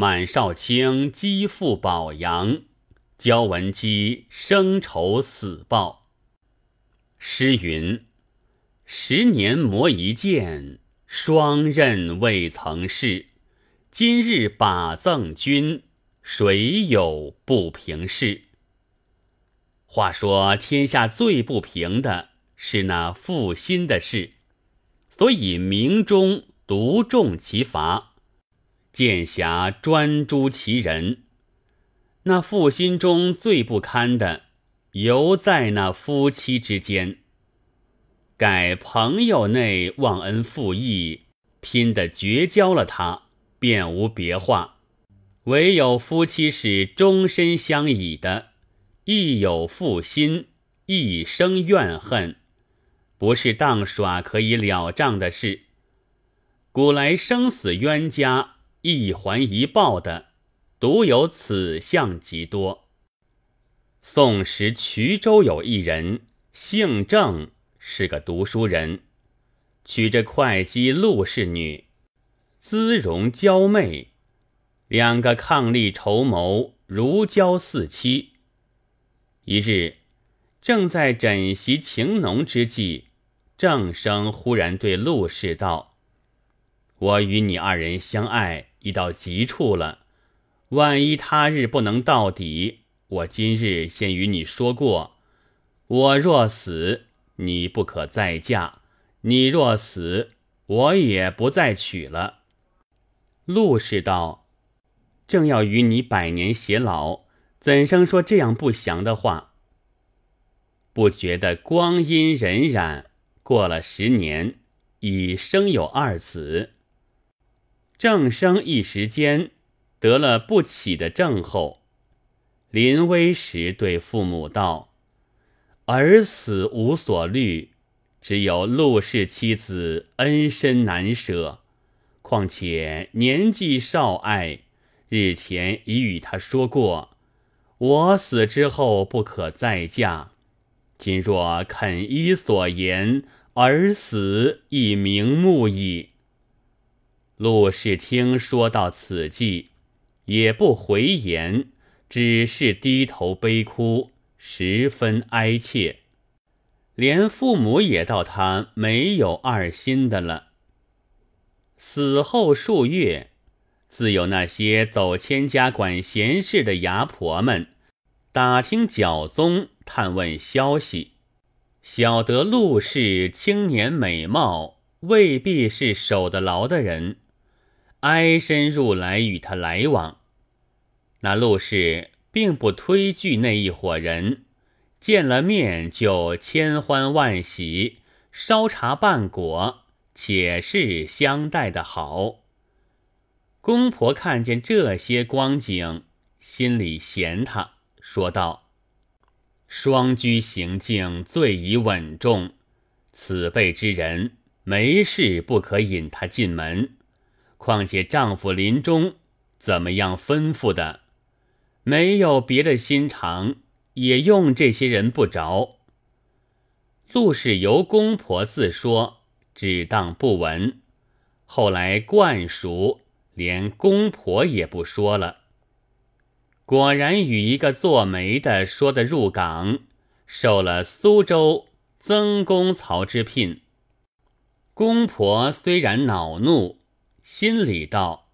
满少卿积父保阳，焦文姬生仇死报。诗云：“十年磨一剑，双刃未曾试。今日把赠君，谁有不平事？”话说天下最不平的是那负心的事，所以明中独重其罚。剑侠专诛其人，那负心中最不堪的，犹在那夫妻之间。改朋友内忘恩负义，拼得绝交了，他便无别话；唯有夫妻是终身相倚的，亦有负心，一生怨恨，不是当耍可以了账的事。古来生死冤家。一还一报的，独有此相极多。宋时衢州有一人，姓郑，是个读书人，娶着会稽陆氏女，姿容娇媚，两个伉俪筹谋，如胶似漆。一日，正在枕席情浓之际，郑生忽然对陆氏道：“我与你二人相爱。”已到极处了，万一他日不能到底，我今日先与你说过：我若死，你不可再嫁；你若死，我也不再娶了。陆氏道：“正要与你百年偕老，怎生说这样不祥的话？”不觉得光阴荏苒，过了十年，已生有二子。正生一时间得了不起的症候，临危时对父母道：“儿死无所虑，只有陆氏妻子恩深难舍。况且年纪少爱，日前已与他说过，我死之后不可再嫁。今若肯依所言，儿死亦瞑目矣。”陆氏听说到此计，也不回言，只是低头悲哭，十分哀切。连父母也道他没有二心的了。死后数月，自有那些走千家管闲事的牙婆们打听脚踪，探问消息，晓得陆氏青年美貌，未必是守得牢的人。挨身入来与他来往，那陆氏并不推拒那一伙人，见了面就千欢万喜，烧茶办果，且是相待的好。公婆看见这些光景，心里嫌他，说道：“双居行径最宜稳重，此辈之人，没事不可引他进门。”况且丈夫临终怎么样吩咐的？没有别的心肠，也用这些人不着。陆氏由公婆自说，只当不闻。后来惯熟，连公婆也不说了。果然与一个做媒的说的入港，受了苏州曾公曹之聘。公婆虽然恼怒。心里道：“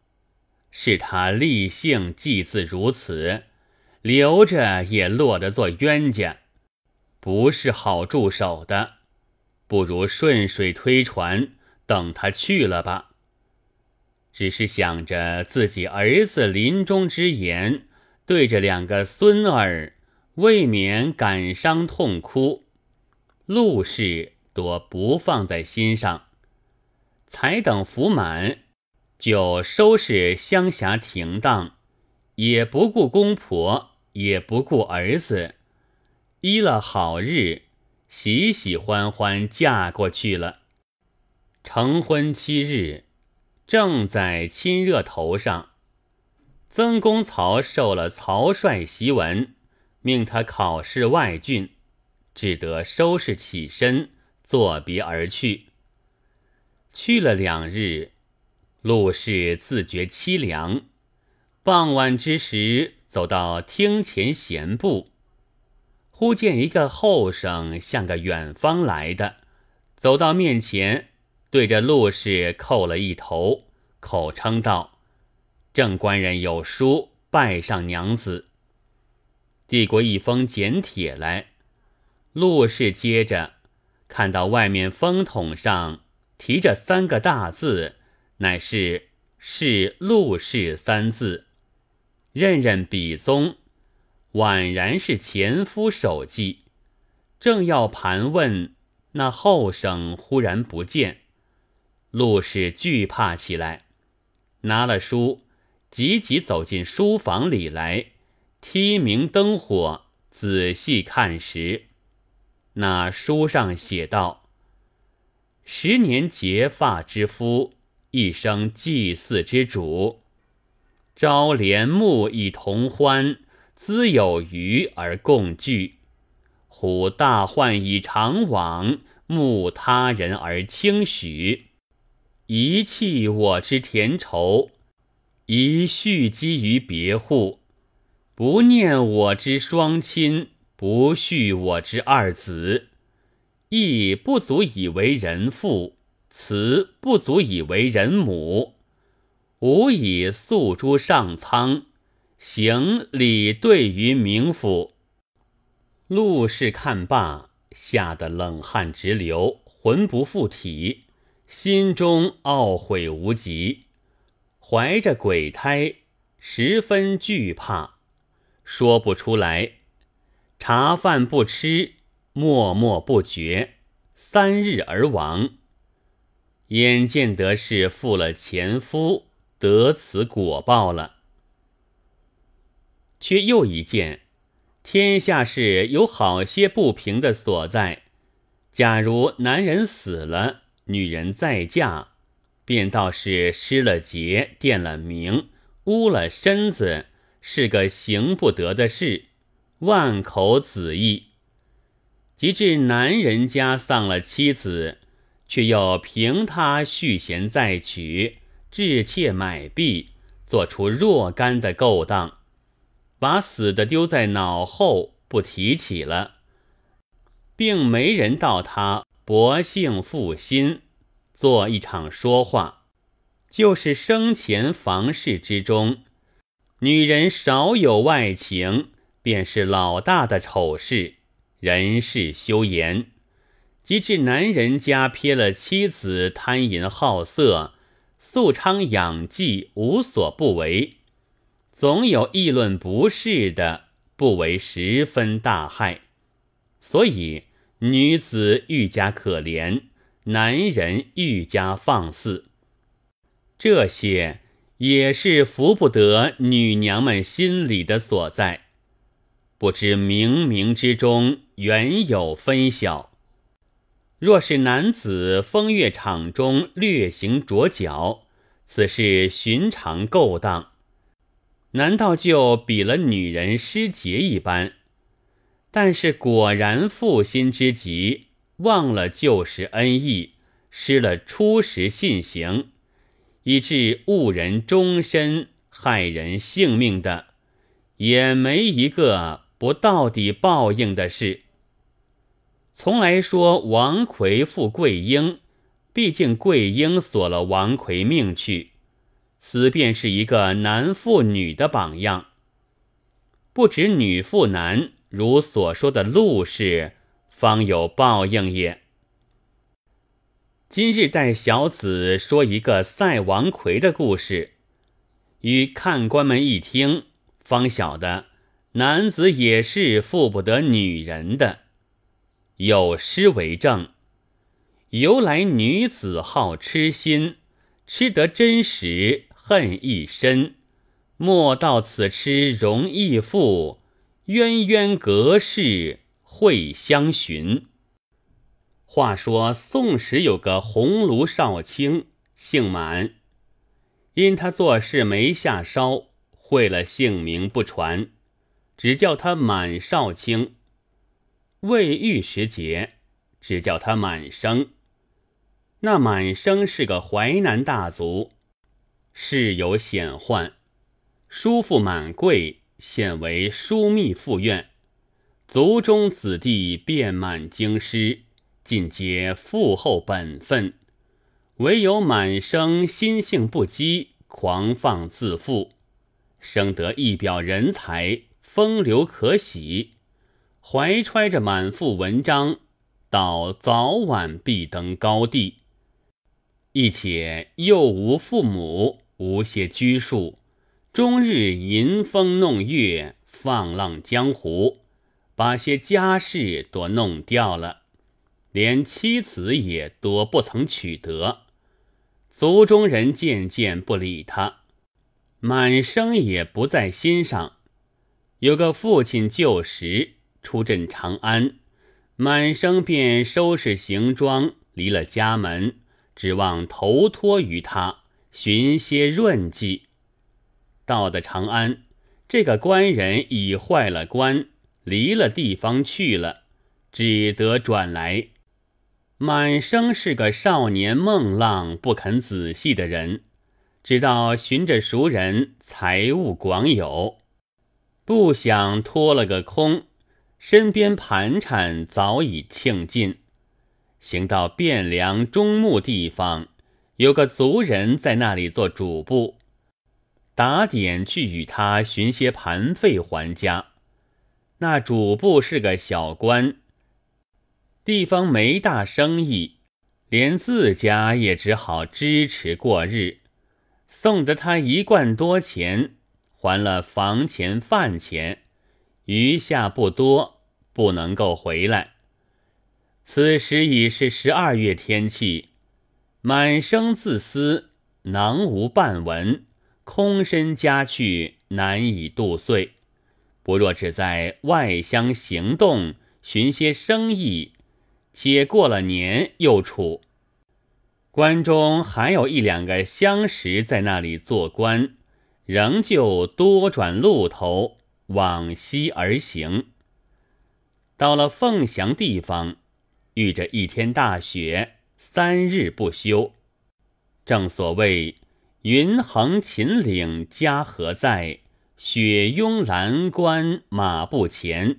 是他立性祭祀如此，留着也落得做冤家，不是好助手的。不如顺水推船，等他去了吧。只是想着自己儿子临终之言，对着两个孙儿，未免感伤痛哭。陆氏多不放在心上，才等福满。”就收拾乡下停当，也不顾公婆，也不顾儿子，依了好日，喜喜欢欢嫁过去了。成婚七日，正在亲热头上，曾公曹受了曹帅檄文，命他考试外郡，只得收拾起身，作别而去。去了两日。陆氏自觉凄凉，傍晚之时，走到厅前闲步，忽见一个后生像个远方来的，走到面前，对着陆氏叩了一头，口称道：“郑官人有书拜上娘子。”递过一封简帖来，陆氏接着看到外面封筒上提着三个大字，乃是“是陆氏”三字。认认笔宗，宛然是前夫手迹。正要盘问，那后生忽然不见，陆氏惧怕起来，拿了书，急急走进书房里来，剔明灯火，仔细看时，那书上写道：“十年结发之夫，一生祭祀之主。”朝连暮以同欢，资有余而共聚。虎大患以长往，慕他人而轻许。遗弃我之田畴，遗蓄积于别户。不念我之双亲，不恤我之二子，亦不足以为人父，慈不足以为人母。吾以诉诸上苍，行礼对于冥府。陆氏看罢，吓得冷汗直流，魂不附体，心中懊悔无极，怀着鬼胎，十分惧怕，说不出来。茶饭不吃，默默不绝，三日而亡。眼见得是负了前夫。得此果报了，却又一见，天下事有好些不平的所在。假如男人死了，女人再嫁，便倒是失了节、垫了名、污了身子，是个行不得的事，万口子义。及至男人家丧了妻子，却又凭他续弦再娶。置妾买婢，做出若干的勾当，把死的丢在脑后不提起了，并没人道他薄幸负心，做一场说话，就是生前房事之中，女人少有外情，便是老大的丑事，人事休言。及至男人家撇了妻子，贪淫好色。素昌养妓无所不为，总有议论不是的，不为十分大害。所以女子愈加可怜，男人愈加放肆。这些也是服不得女娘们心里的所在。不知冥冥之中原有分晓。若是男子风月场中略行着脚，此事寻常勾当，难道就比了女人失节一般？但是果然负心之极，忘了旧时恩义，失了初时信行，以致误人终身、害人性命的，也没一个不到底报应的事。从来说王奎负桂英。毕竟桂英索了王奎命去，此便是一个男负女的榜样。不止女负男，如所说的陆氏，方有报应也。今日带小子说一个赛王奎的故事，与看官们一听，方晓得男子也是负不得女人的，有诗为证。由来女子好痴心，吃得真实恨亦深。莫道此痴容易复，渊渊隔世会相寻。话说宋时有个鸿胪少卿，姓满，因他做事没下梢，会了姓名不传，只叫他满少卿。未遇时节，只叫他满生。那满生是个淮南大族，事有险患，叔父满贵现为枢密副院，族中子弟遍满京师，尽皆父后本分，唯有满生心性不羁，狂放自负，生得一表人才，风流可喜，怀揣着满腹文章，到早晚必登高地。亦且又无父母，无些拘束。终日吟风弄月，放浪江湖，把些家事都弄掉了，连妻子也多不曾取得。族中人渐渐不理他，满生也不在心上。有个父亲旧时出镇长安，满生便收拾行装，离了家门，指望投托于他，寻些润计。到的长安，这个官人已坏了官，离了地方去了，只得转来。满生是个少年梦浪，不肯仔细的人，知道寻着熟人，财物广有，不想脱了个空，身边盘缠早已庆尽。行到汴梁中牟地方，有个族人在那里做主簿。打点去与他寻些盘费还家。那主簿是个小官，地方没大生意，连自家也只好支持过日，送得他一贯多钱，还了房钱饭钱，余下不多，不能够回来。此时已是十二月天气，满生自私，囊无半文。空身家去，难以度岁。不若只在外乡行动，寻些生意，且过了年又处。关中还有一两个相识在那里做官，仍旧多转路头往西而行。到了凤翔地方，遇着一天大雪，三日不休。正所谓。云横秦岭家何在？雪拥蓝关马不前。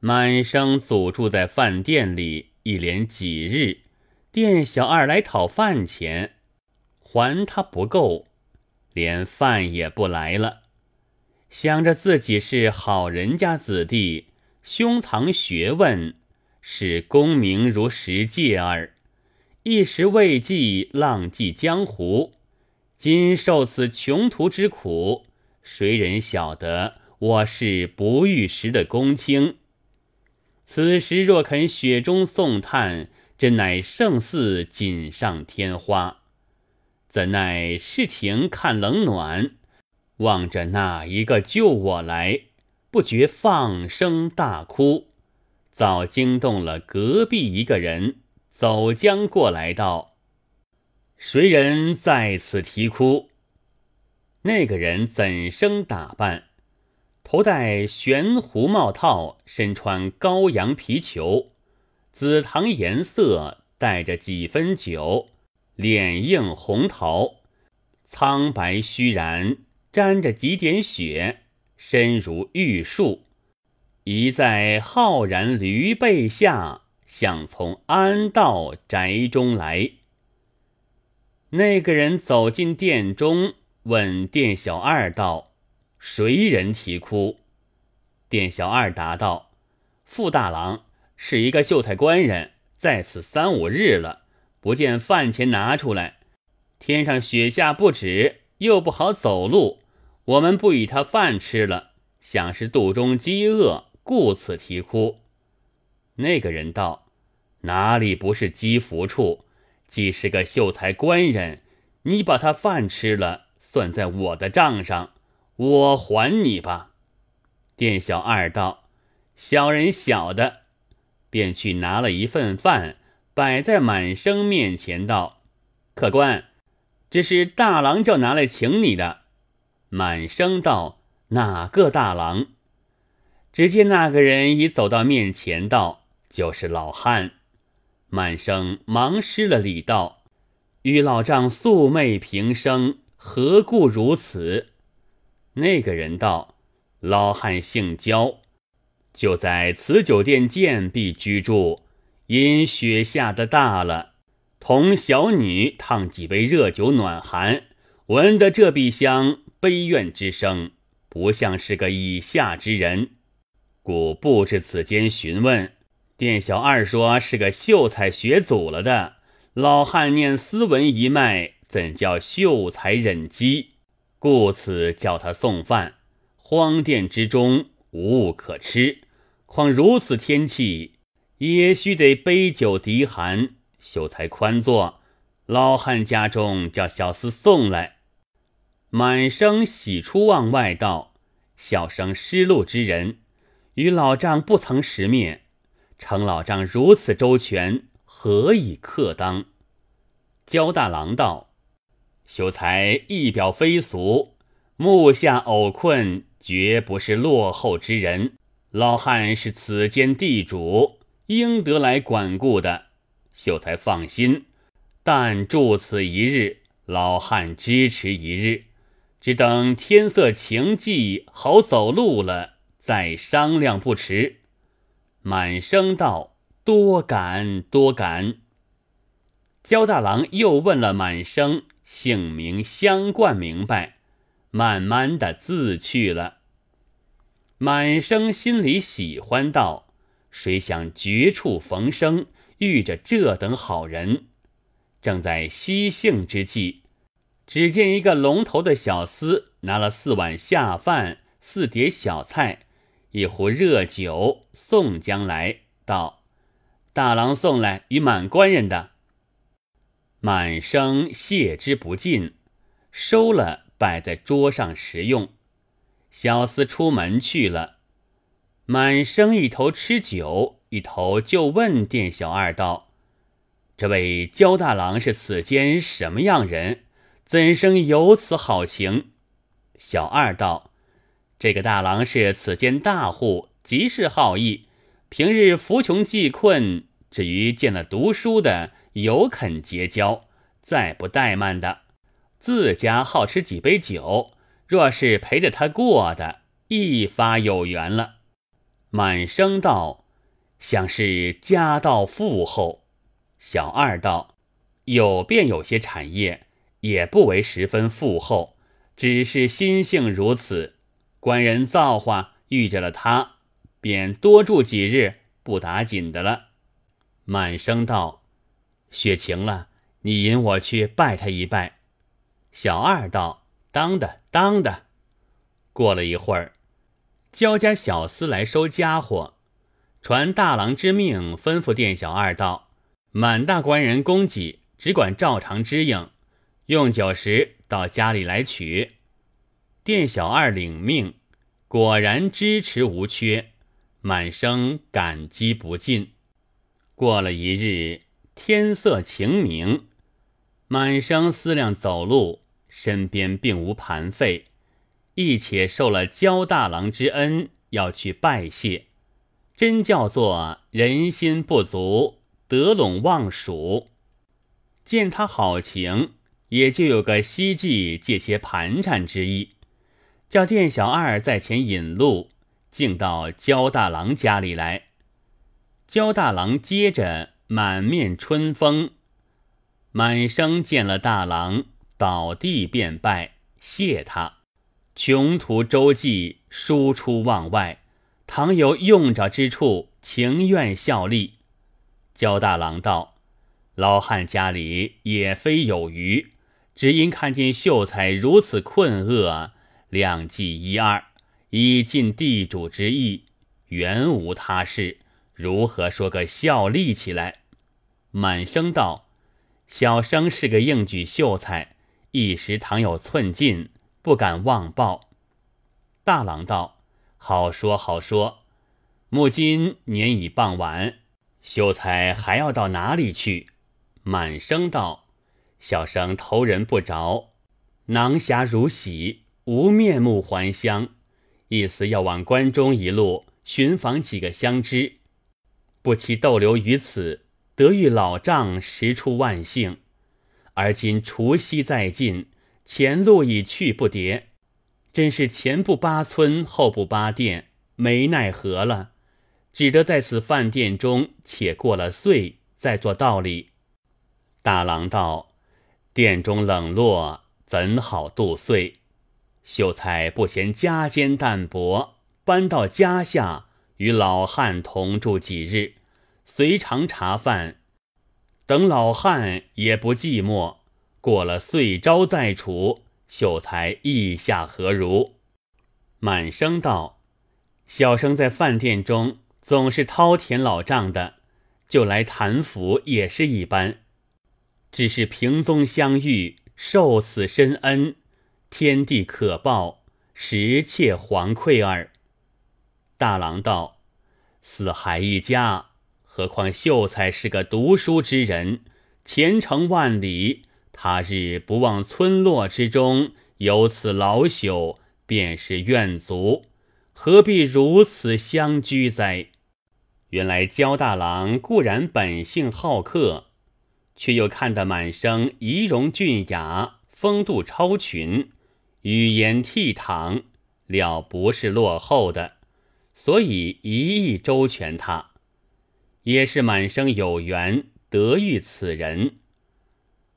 满生祖住在饭店里，一连几日，店小二来讨饭钱，还他不够，连饭也不来了。想着自己是好人家子弟，胸藏学问，使功名如石芥儿，一时未济，浪迹江湖。今受此穷途之苦，谁人晓得我是不遇时的公卿？此时若肯雪中送炭，真乃胜似锦上添花。怎奈事情看冷暖，望着哪一个救我来，不觉放声大哭，早惊动了隔壁一个人，走将过来道。谁人在此啼哭？那个人怎生打扮？头戴悬壶帽套，身穿羔羊皮裘，紫糖颜色，带着几分酒，脸映红桃，苍白虚然，沾着几点血，身如玉树，倚在浩然驴背下，想从安道宅中来。那个人走进店中，问店小二道：“谁人啼哭？”店小二答道：“傅大郎是一个秀才官人，在此三五日了，不见饭钱拿出来。天上雪下不止，又不好走路，我们不与他饭吃了，想是肚中饥饿，故此啼哭。”那个人道：“哪里不是积福处？”既是个秀才官人，你把他饭吃了，算在我的账上，我还你吧。店小二道：“小人晓得。”便去拿了一份饭，摆在满生面前道：“客官，这是大郎叫拿来请你的。”满生道：“哪个大郎？”只见那个人已走到面前道：“就是老汉。”满生忙施了礼道：“与老丈素昧平生，何故如此？”那个人道：“老汉姓焦，就在此酒店建壁居住。因雪下的大了，同小女烫几杯热酒暖寒，闻得这壁香悲怨之声，不像是个以下之人，故布置此间询问。店小二说是个秀才学祖了的。老汉念斯文一脉，怎叫秀才忍饥？”故此叫他送饭，荒殿之中无物可吃，况如此天气，也须得杯酒涤寒。秀才宽坐，老汉家中叫小厮送来。满生喜出望外道：“小生失路之人，与老丈不曾识面，承老丈如此周全，何以克当？”焦大郎道。秀才一表非俗，目下偶困，绝不是落后之人。老汉是此间地主，应得来管顾的。秀才放心，但住此一日，老汉支持一日，只等天色晴霁，好走路了，再商量不迟。满生道：“多感多感。”焦大郎又问了满生。姓名相冠，明白，慢慢的自去了。满生心里喜欢道：“谁想绝处逢生，遇着这等好人。”正在惜兴之际，只见一个龙头的小厮拿了四碗下饭、四碟小菜、一壶热酒送将来，道：“大郎送来与满官人的。”满生谢之不尽，收了摆在桌上食用。小厮出门去了，满生一头吃酒，一头就问店小二道：“这位焦大郎是此间什么样人？怎生有此好情？”小二道：“这个大郎是此间大户，极是好意，平日扶穷济困。至于见了读书的。”有肯结交，再不怠慢的，自家好吃几杯酒。若是陪着他过的，一发有缘了。满生道，想是家道富厚。小二道，有便有些产业，也不为十分富厚，只是心性如此。官人造化遇着了他，便多住几日，不打紧的了。满生道。雪晴了，你引我去拜他一拜。小二道：“当的，当的。”过了一会儿，焦家小厮来收家伙，传大郎之命，吩咐店小二道：“满大官人供给，只管照常支应。用酒时到家里来取。”店小二领命，果然支持无缺，满生感激不尽。过了一日。天色晴明，满生思量走路，身边并无盘费，亦且受了焦大郎之恩，要去拜谢，真叫做人心不足，得陇望蜀。见他好情，也就有个希冀借些盘缠之意，叫店小二在前引路，径到焦大郎家里来。焦大郎接着。满面春风，满生见了大郎，倒地便拜谢他。穷途周济，输出望外，倘有用着之处，情愿效力。焦大郎道：“老汉家里也非有余，只因看见秀才如此困厄，量计一二，以尽地主之意，原无他事。”如何说个效力起来？满生道：“小生是个应举秀才，一时倘有寸进，不敢妄报。”大郎道：“好说好说。目今年已傍晚，秀才还要到哪里去？”满生道：“小生投人不着，囊匣如洗，无面目还乡，意思要往关中一路寻访几个相知。”不期逗留于此，得遇老丈，实出万幸。而今除夕在近，前路已去不迭，真是前不八村，后不八店，没奈何了，只得在此饭店中且过了岁，再做道理。大郎道：“店中冷落，怎好度岁？”秀才不嫌家间淡薄，搬到家下，与老汉同住几日，随常茶饭。等老汉也不寂寞，过了岁朝再处。秀才意下何如？满生道：“小生在饭店中总是掏田老账的，就来谭府也是一般。只是平宗相遇，受此深恩，天地可报，实切惶愧耳。”大郎道：“四海一家，何况秀才是个读书之人，前程万里。”他日不忘村落之中有此老朽，便是怨足，何必如此相居哉？原来焦大郎固然本性好客，却又看得满生仪容俊雅，风度超群，语言倜傥，料不是落后的，所以一意周全他。也是满生有缘得遇此人。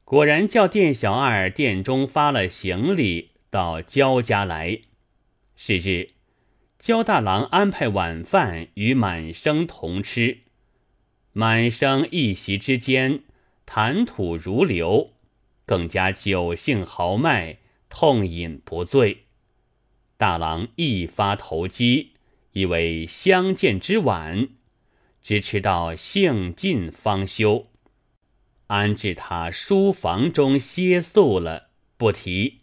果然叫店小二店中发了行李到焦家来。是日，焦大郎安排晚饭与满生同吃。满生一席之间，谈吐如流，更加酒性豪迈，痛饮不醉。大郎一发投机，以为相见之晚，直吃到兴尽方休。安置他书房中歇宿了，不提。